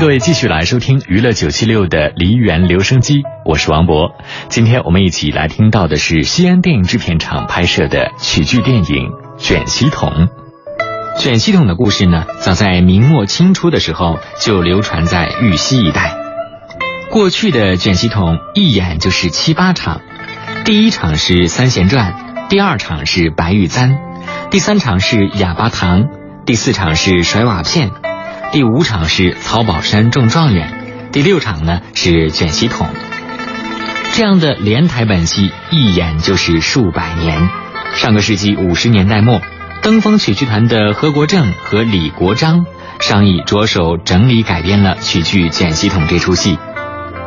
各位继续来收听娱乐九七六的梨园留声机，我是王博。今天我们一起来听到的是西安电影制片厂拍摄的曲剧电影《卷西筒》。卷西筒的故事呢，早在明末清初的时候就流传在豫西一带。过去的卷西筒一演就是七八场，第一场是三弦传，第二场是白玉簪，第三场是哑巴堂，第四场是甩瓦片。第五场是曹宝山中状元，第六场呢是卷席筒，这样的连台本戏一演就是数百年。上个世纪五十年代末，登峰曲剧团的何国正和李国章商议着手整理改编了曲剧《卷席筒》这出戏。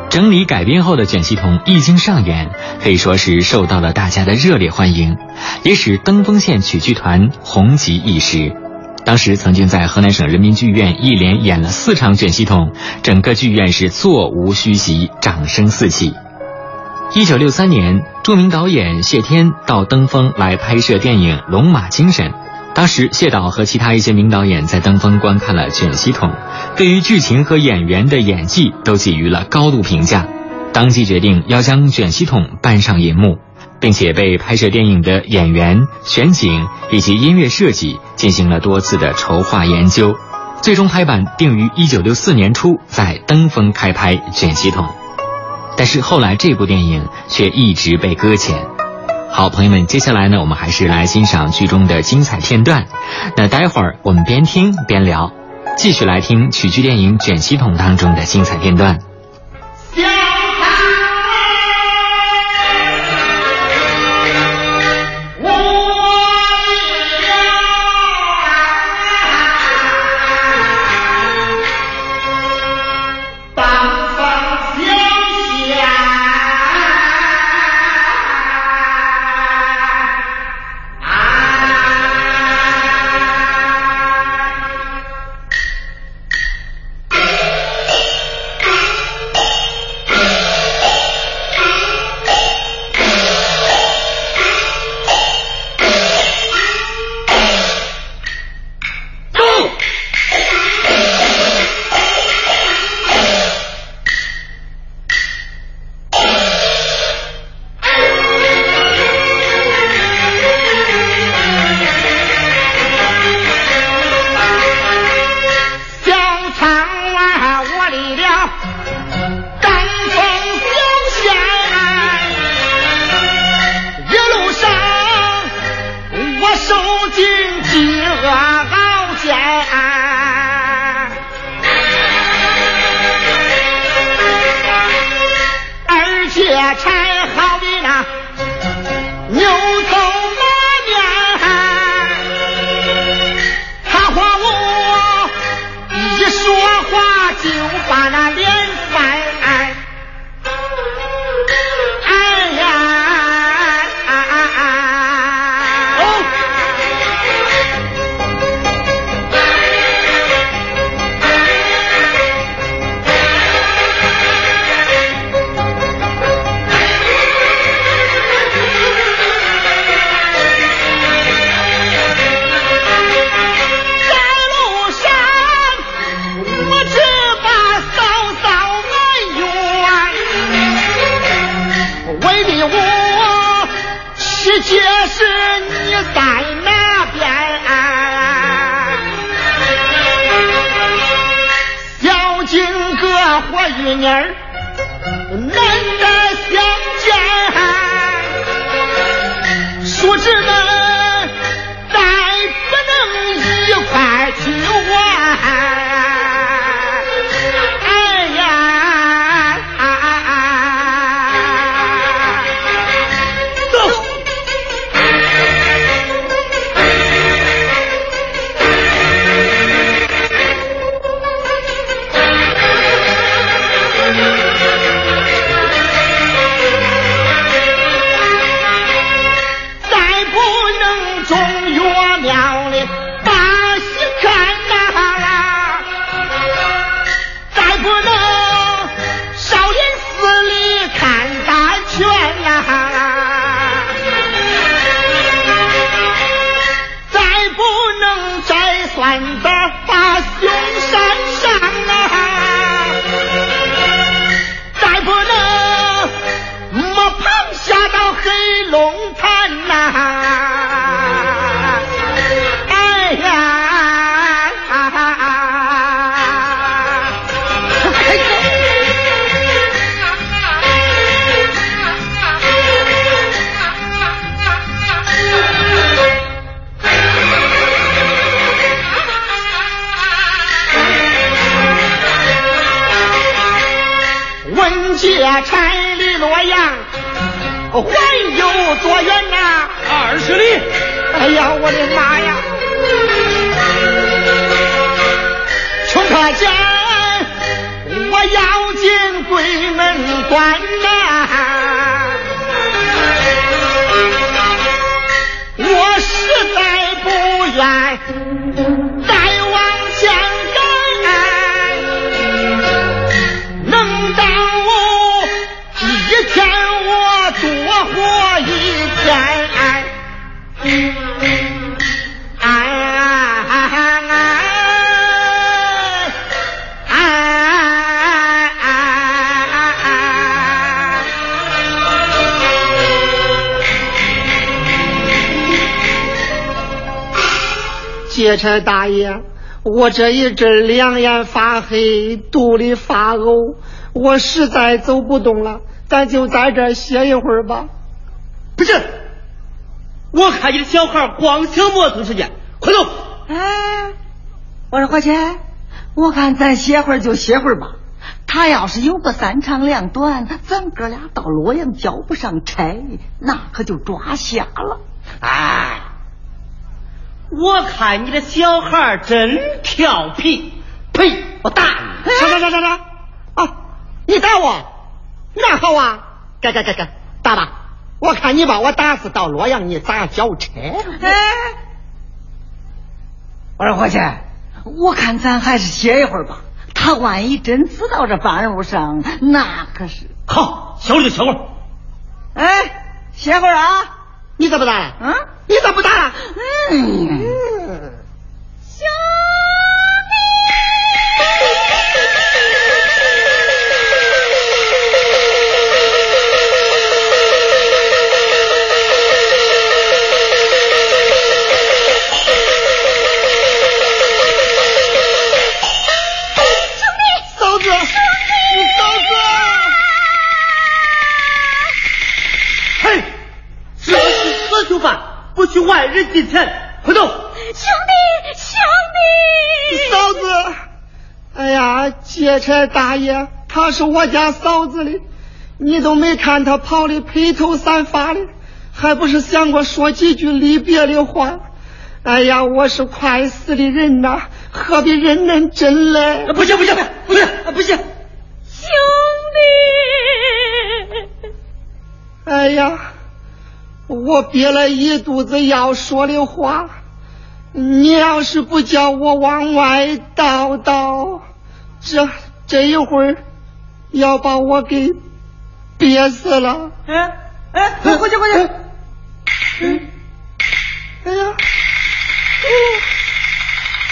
整理改编后的《卷席筒》一经上演，可以说是受到了大家的热烈欢迎，也使登封县曲剧团红极一时。当时曾经在河南省人民剧院一连演了四场卷席筒，整个剧院是座无虚席，掌声四起。一九六三年，著名导演谢天到登封来拍摄电影《龙马精神》，当时谢导和其他一些名导演在登封观看了卷席筒，对于剧情和演员的演技都给予了高度评价，当即决定要将卷席筒搬上银幕。并且被拍摄电影的演员、选景以及音乐设计进行了多次的筹划研究，最终拍板定于一九六四年初在登封开拍《卷西筒》，但是后来这部电影却一直被搁浅。好，朋友们，接下来呢，我们还是来欣赏剧中的精彩片段。那待会儿我们边听边聊，继续来听曲剧电影《卷席筒》当中的精彩片段。活玉女儿，难得相见，说是那。San 还有多远呐？二十里。哎呀，我的妈呀！穷可见，我要进鬼门关呐！我实在不愿劫差大爷，我这一阵两眼发黑，肚里发呕，我实在走不动了，咱就在这歇一会儿吧。不是，我看你的小孩光想磨蹭时间，快走！哎，我说伙计，我看咱歇会儿就歇会儿吧。他要是有个三长两短，咱哥俩到洛阳交不上差，那可就抓瞎了。哎。我看你的小孩真调皮，呸！我打你！啥啥啥啥啥？啊！你打我？那好啊！该该该该，打吧！我看你把我打死到洛阳，你咋交车？哎！我说伙计，我看咱还是歇一会儿吧。他万一真知道这半路上，那可是……好，歇会儿就歇会儿。哎，歇会儿啊！你怎么打了？嗯？你怎么不打了？嗯。劫差大爷，他是我家嫂子的，你都没看他跑的披头散发的，还不是想过说几句离别的话？哎呀，我是快死的人呐，何必忍忍真嘞？不行不行不行不行！兄弟，哎呀！我憋了一肚子要说的话，你要是不叫我往外倒倒，这这一会儿要把我给憋死了。哎哎，快去快去！哎呀，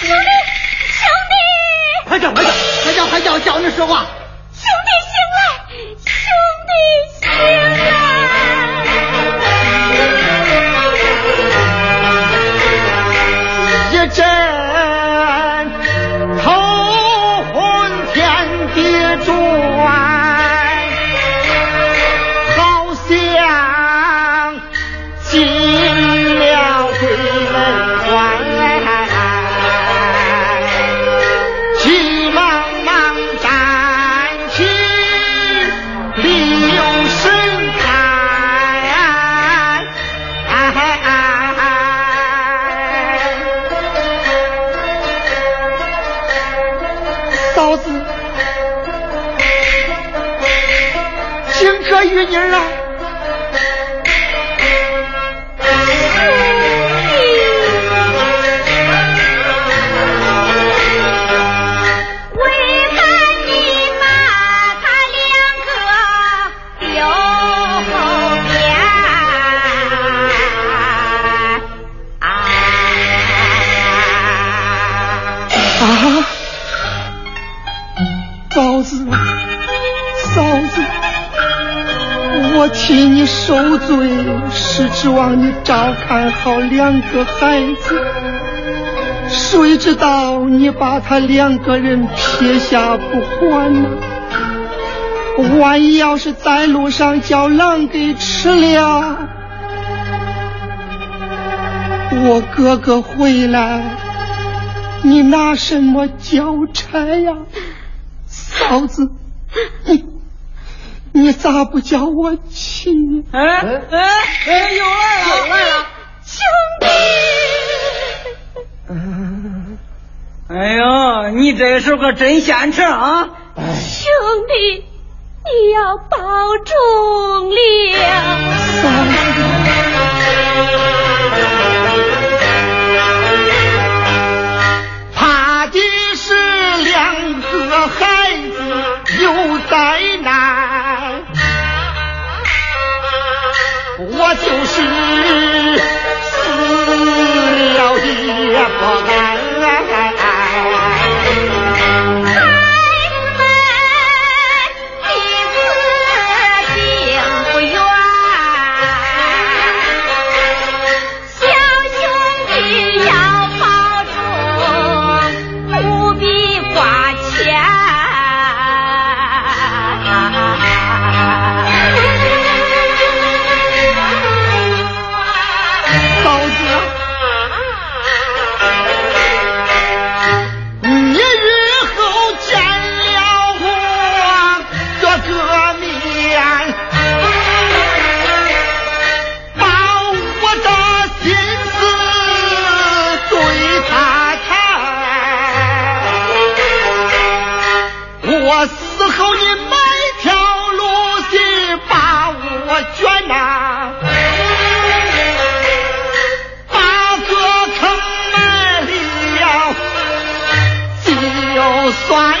兄弟兄弟，快叫快叫快叫快叫叫你说话！替你受罪，是指望你照看好两个孩子。谁知道你把他两个人撇下不还呢？万一要是在路上叫狼给吃了，我哥哥回来，你拿什么交差呀，嫂子？你。你咋不叫我去？哎哎哎，有来了，有来了，兄弟！哎呦，你这是个真现成啊！兄弟，你要保重了。就是我死后你埋条路去把我捐呐。把个坑埋了就算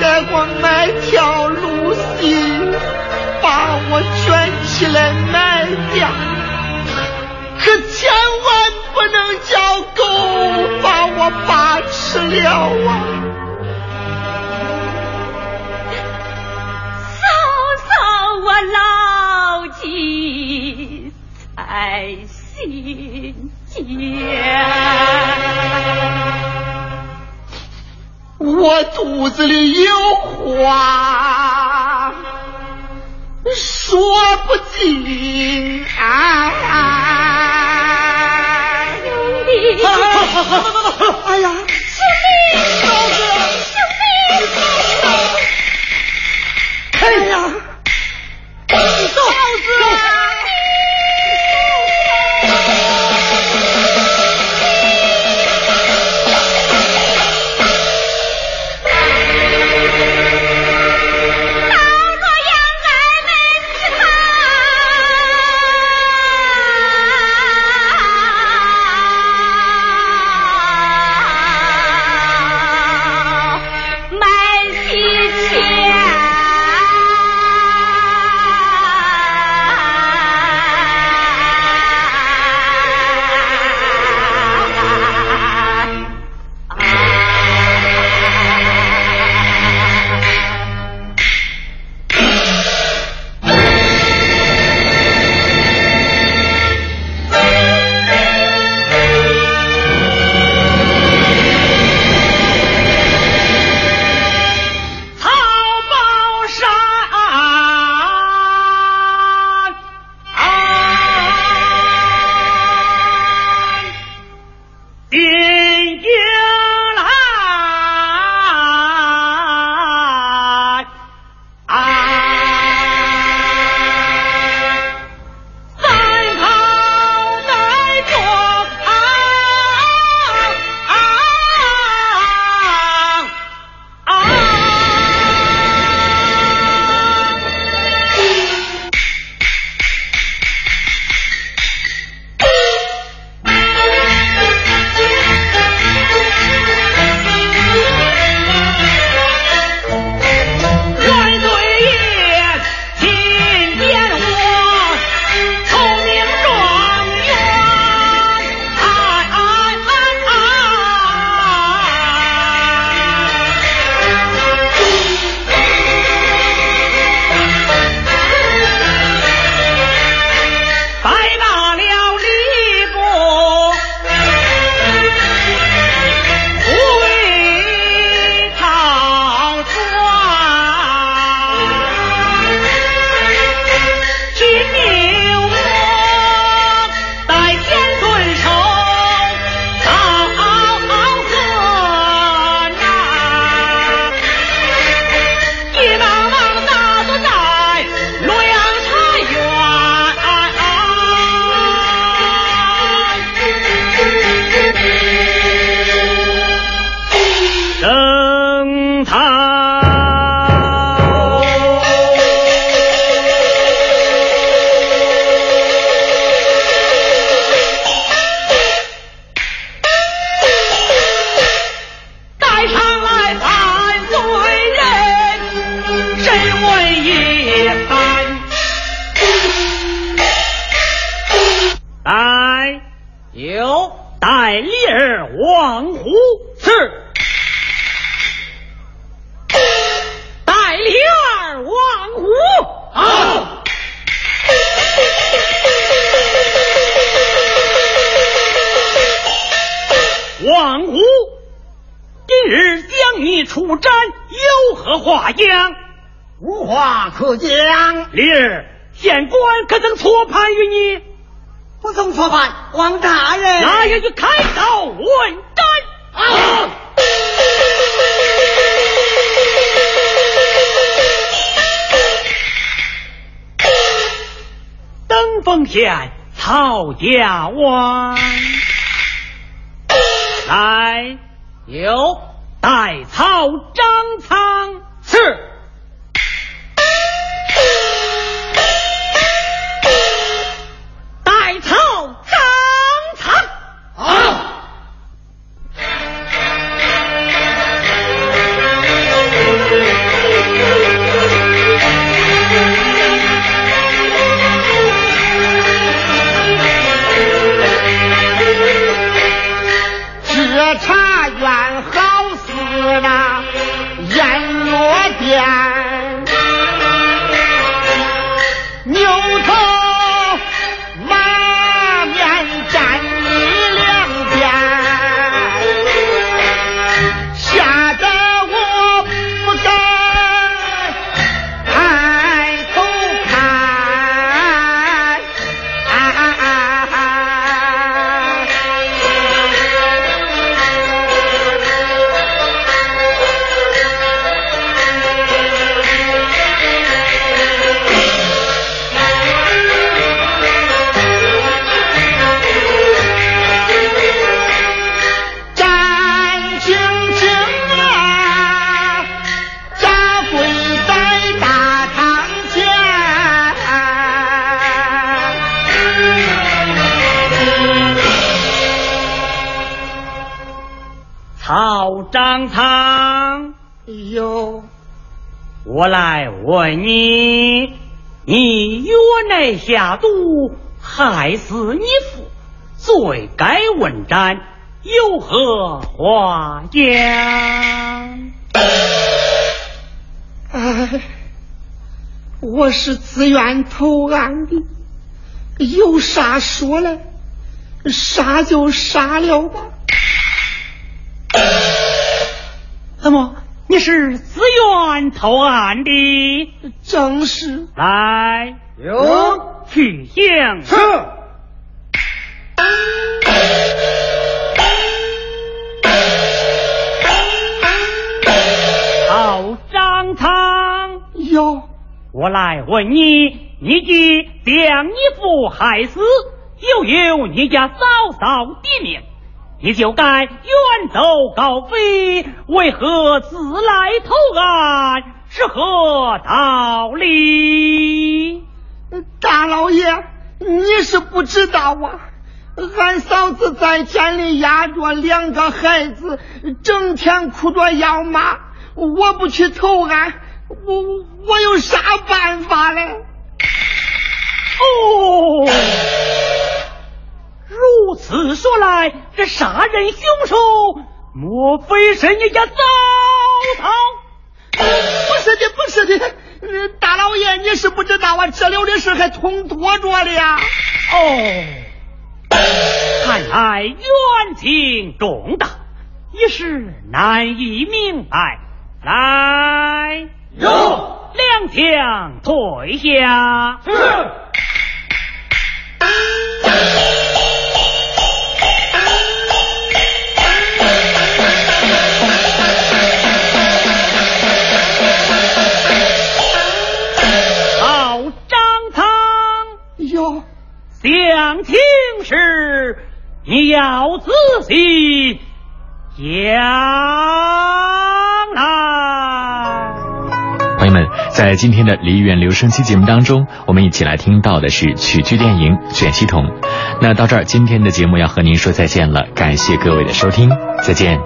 给我买条路行，把我圈起来卖家，可千万不能叫狗把我扒吃了啊！嫂嫂，我牢记在心间。我肚子里有话说不尽。啊啊哎呀！兄弟，嫂子，兄弟，嫂子，哎呀！哎呀出战，有何话讲？无话可讲。李儿，县官可曾错判于你？不曾错判，王大人。那也就开刀问斩。啊！登封县曹家湾，来有代操张苍是。下毒，害死你父，罪该问斩，有何话讲？哎，我是自愿投案的，有啥说来，杀就杀了吧。怎么？你是自愿投案的？正是。来，有去行。是。好，张汤。有。我来问你：你既将你父害死，又有你家嫂嫂的命。你就该远走高飞，为何自来投案？是何道理？大老爷，你是不知道啊！俺嫂子在家里压着两个孩子，整天哭着要妈。我不去投案，我我有啥办法嘞？哦。如此说来，这杀人凶手莫非是你家早操？不是的，不是的，大老爷你是不知道啊，这里的事还通多着了呀。哦，看来冤情重大，一时难以明白。来，有两枪退下。是。详情时，你要仔细讲来。朋友们，在今天的梨园留声机节目当中，我们一起来听到的是曲剧电影《卷系统》。那到这儿，今天的节目要和您说再见了，感谢各位的收听，再见。